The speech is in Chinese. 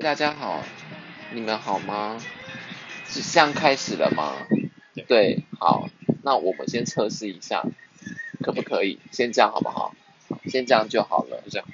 大家好，你们好吗？是这样开始了吗？对，好，那我们先测试一下，可不可以？先这样好不好？先这样就好了。就这样。